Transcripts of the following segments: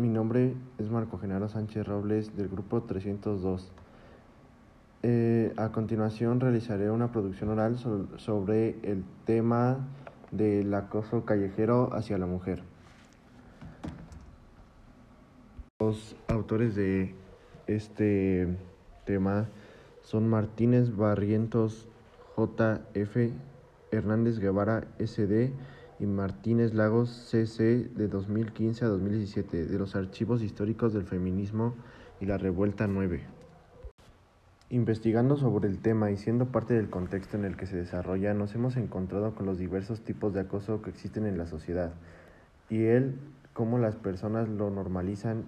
Mi nombre es Marco Genaro Sánchez Robles del grupo 302. Eh, a continuación realizaré una producción oral sobre el tema del acoso callejero hacia la mujer. Los autores de este tema son Martínez Barrientos JF, Hernández Guevara SD y Martínez Lagos CC de 2015 a 2017 de los archivos históricos del feminismo y la revuelta 9. Investigando sobre el tema y siendo parte del contexto en el que se desarrolla, nos hemos encontrado con los diversos tipos de acoso que existen en la sociedad y el cómo las personas lo normalizan.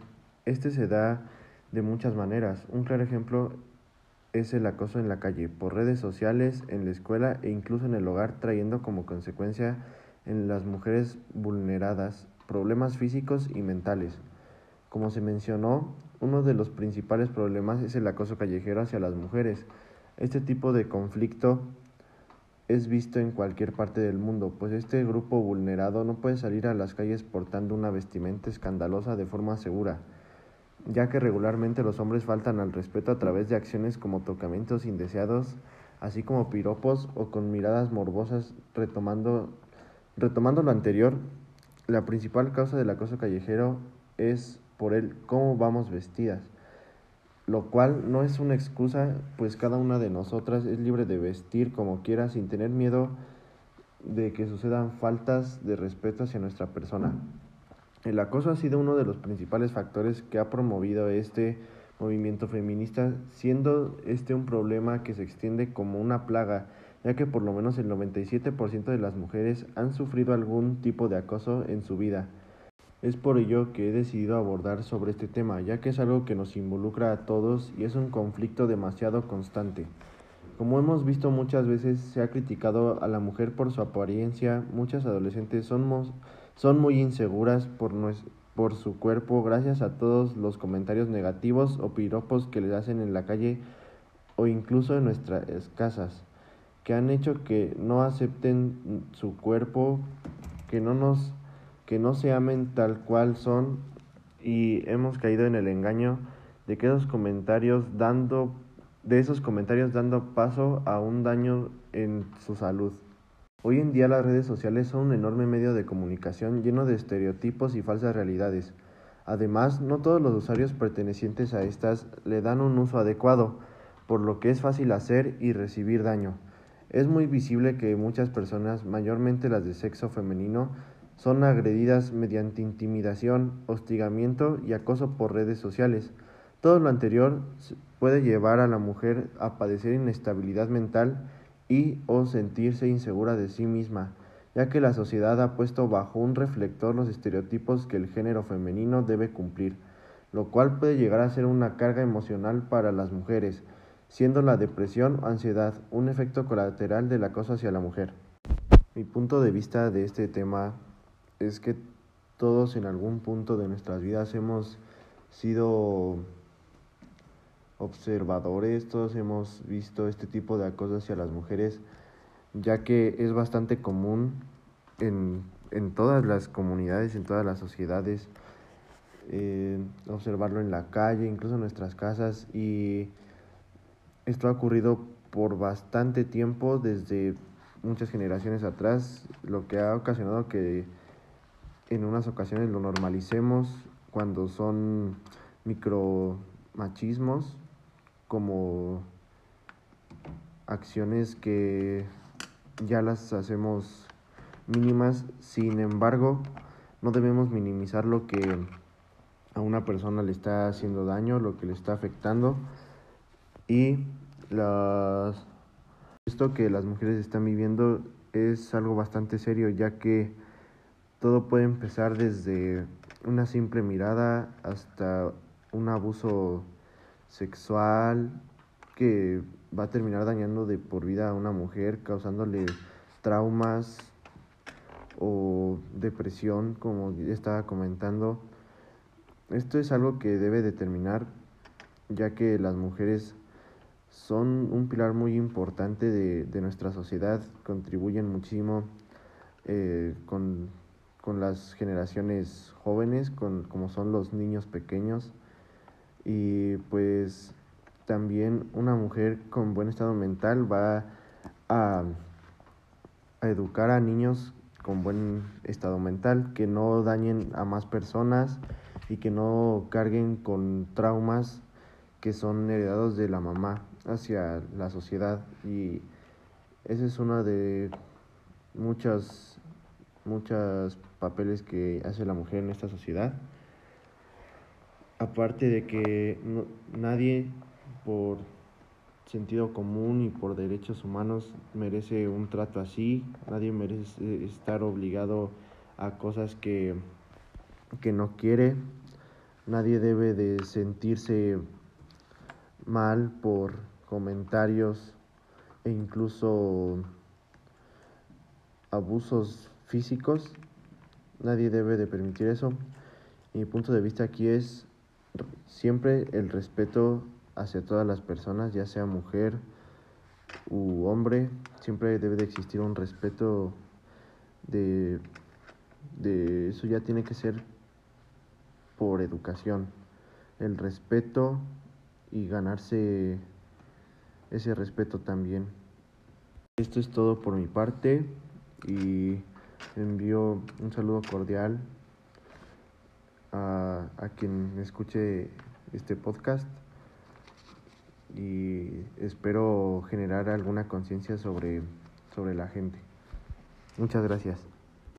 Este se da de muchas maneras. Un claro ejemplo es el acoso en la calle, por redes sociales, en la escuela e incluso en el hogar, trayendo como consecuencia en las mujeres vulneradas, problemas físicos y mentales. Como se mencionó, uno de los principales problemas es el acoso callejero hacia las mujeres. Este tipo de conflicto es visto en cualquier parte del mundo, pues este grupo vulnerado no puede salir a las calles portando una vestimenta escandalosa de forma segura, ya que regularmente los hombres faltan al respeto a través de acciones como tocamientos indeseados, así como piropos o con miradas morbosas retomando Retomando lo anterior, la principal causa del acoso callejero es por el cómo vamos vestidas, lo cual no es una excusa, pues cada una de nosotras es libre de vestir como quiera sin tener miedo de que sucedan faltas de respeto hacia nuestra persona. El acoso ha sido uno de los principales factores que ha promovido este movimiento feminista, siendo este un problema que se extiende como una plaga ya que por lo menos el 97% de las mujeres han sufrido algún tipo de acoso en su vida. Es por ello que he decidido abordar sobre este tema, ya que es algo que nos involucra a todos y es un conflicto demasiado constante. Como hemos visto muchas veces, se ha criticado a la mujer por su apariencia, muchas adolescentes son, son muy inseguras por, por su cuerpo gracias a todos los comentarios negativos o piropos que les hacen en la calle o incluso en nuestras casas que han hecho que no acepten su cuerpo, que no nos que no se amen tal cual son y hemos caído en el engaño de que esos comentarios dando de esos comentarios dando paso a un daño en su salud. Hoy en día las redes sociales son un enorme medio de comunicación lleno de estereotipos y falsas realidades. Además, no todos los usuarios pertenecientes a estas le dan un uso adecuado, por lo que es fácil hacer y recibir daño. Es muy visible que muchas personas, mayormente las de sexo femenino, son agredidas mediante intimidación, hostigamiento y acoso por redes sociales. Todo lo anterior puede llevar a la mujer a padecer inestabilidad mental y o sentirse insegura de sí misma, ya que la sociedad ha puesto bajo un reflector los estereotipos que el género femenino debe cumplir, lo cual puede llegar a ser una carga emocional para las mujeres, siendo la depresión o ansiedad un efecto colateral del acoso hacia la mujer. Mi punto de vista de este tema es que todos en algún punto de nuestras vidas hemos sido observadores, todos hemos visto este tipo de acoso hacia las mujeres, ya que es bastante común en, todas las comunidades, en todas las sociedades, eh, observarlo en la calle, incluso en nuestras casas y esto ha ocurrido por bastante tiempo, desde muchas generaciones atrás, lo que ha ocasionado que en unas ocasiones lo normalicemos cuando son micromachismos, como acciones que ya las hacemos mínimas, sin embargo, no debemos minimizar lo que a una persona le está haciendo daño, lo que le está afectando y esto que las mujeres están viviendo es algo bastante serio, ya que todo puede empezar desde una simple mirada hasta un abuso sexual que va a terminar dañando de por vida a una mujer, causándole traumas o depresión, como estaba comentando. Esto es algo que debe determinar, ya que las mujeres son un pilar muy importante de, nuestra sociedad, contribuyen muchísimo eh, con con las generaciones jóvenes, con, como son los niños pequeños. Y pues también una mujer con buen estado mental va a, a educar a niños con buen estado mental, que no dañen a más personas y que no carguen con traumas que son heredados de la mamá hacia la sociedad y ese es uno de muchos muchos papeles que hace la mujer en esta sociedad. Aparte de que nadie por sentido común y por derechos humanos merece un trato así, nadie merece estar obligado a cosas que, que no quiere, nadie debe de sentirse mal por comentarios e incluso abusos físicos, nadie debe de permitir eso. Mi punto de vista aquí es siempre el respeto hacia todas las personas, ya sea mujer u hombre, siempre debe de existir un respeto de, de eso ya tiene que ser por educación, el respeto y ganarse ese respeto también. Esto es todo por mi parte y envío un saludo cordial a, a quien escuche este podcast y espero generar alguna conciencia sobre, sobre la gente. Muchas gracias.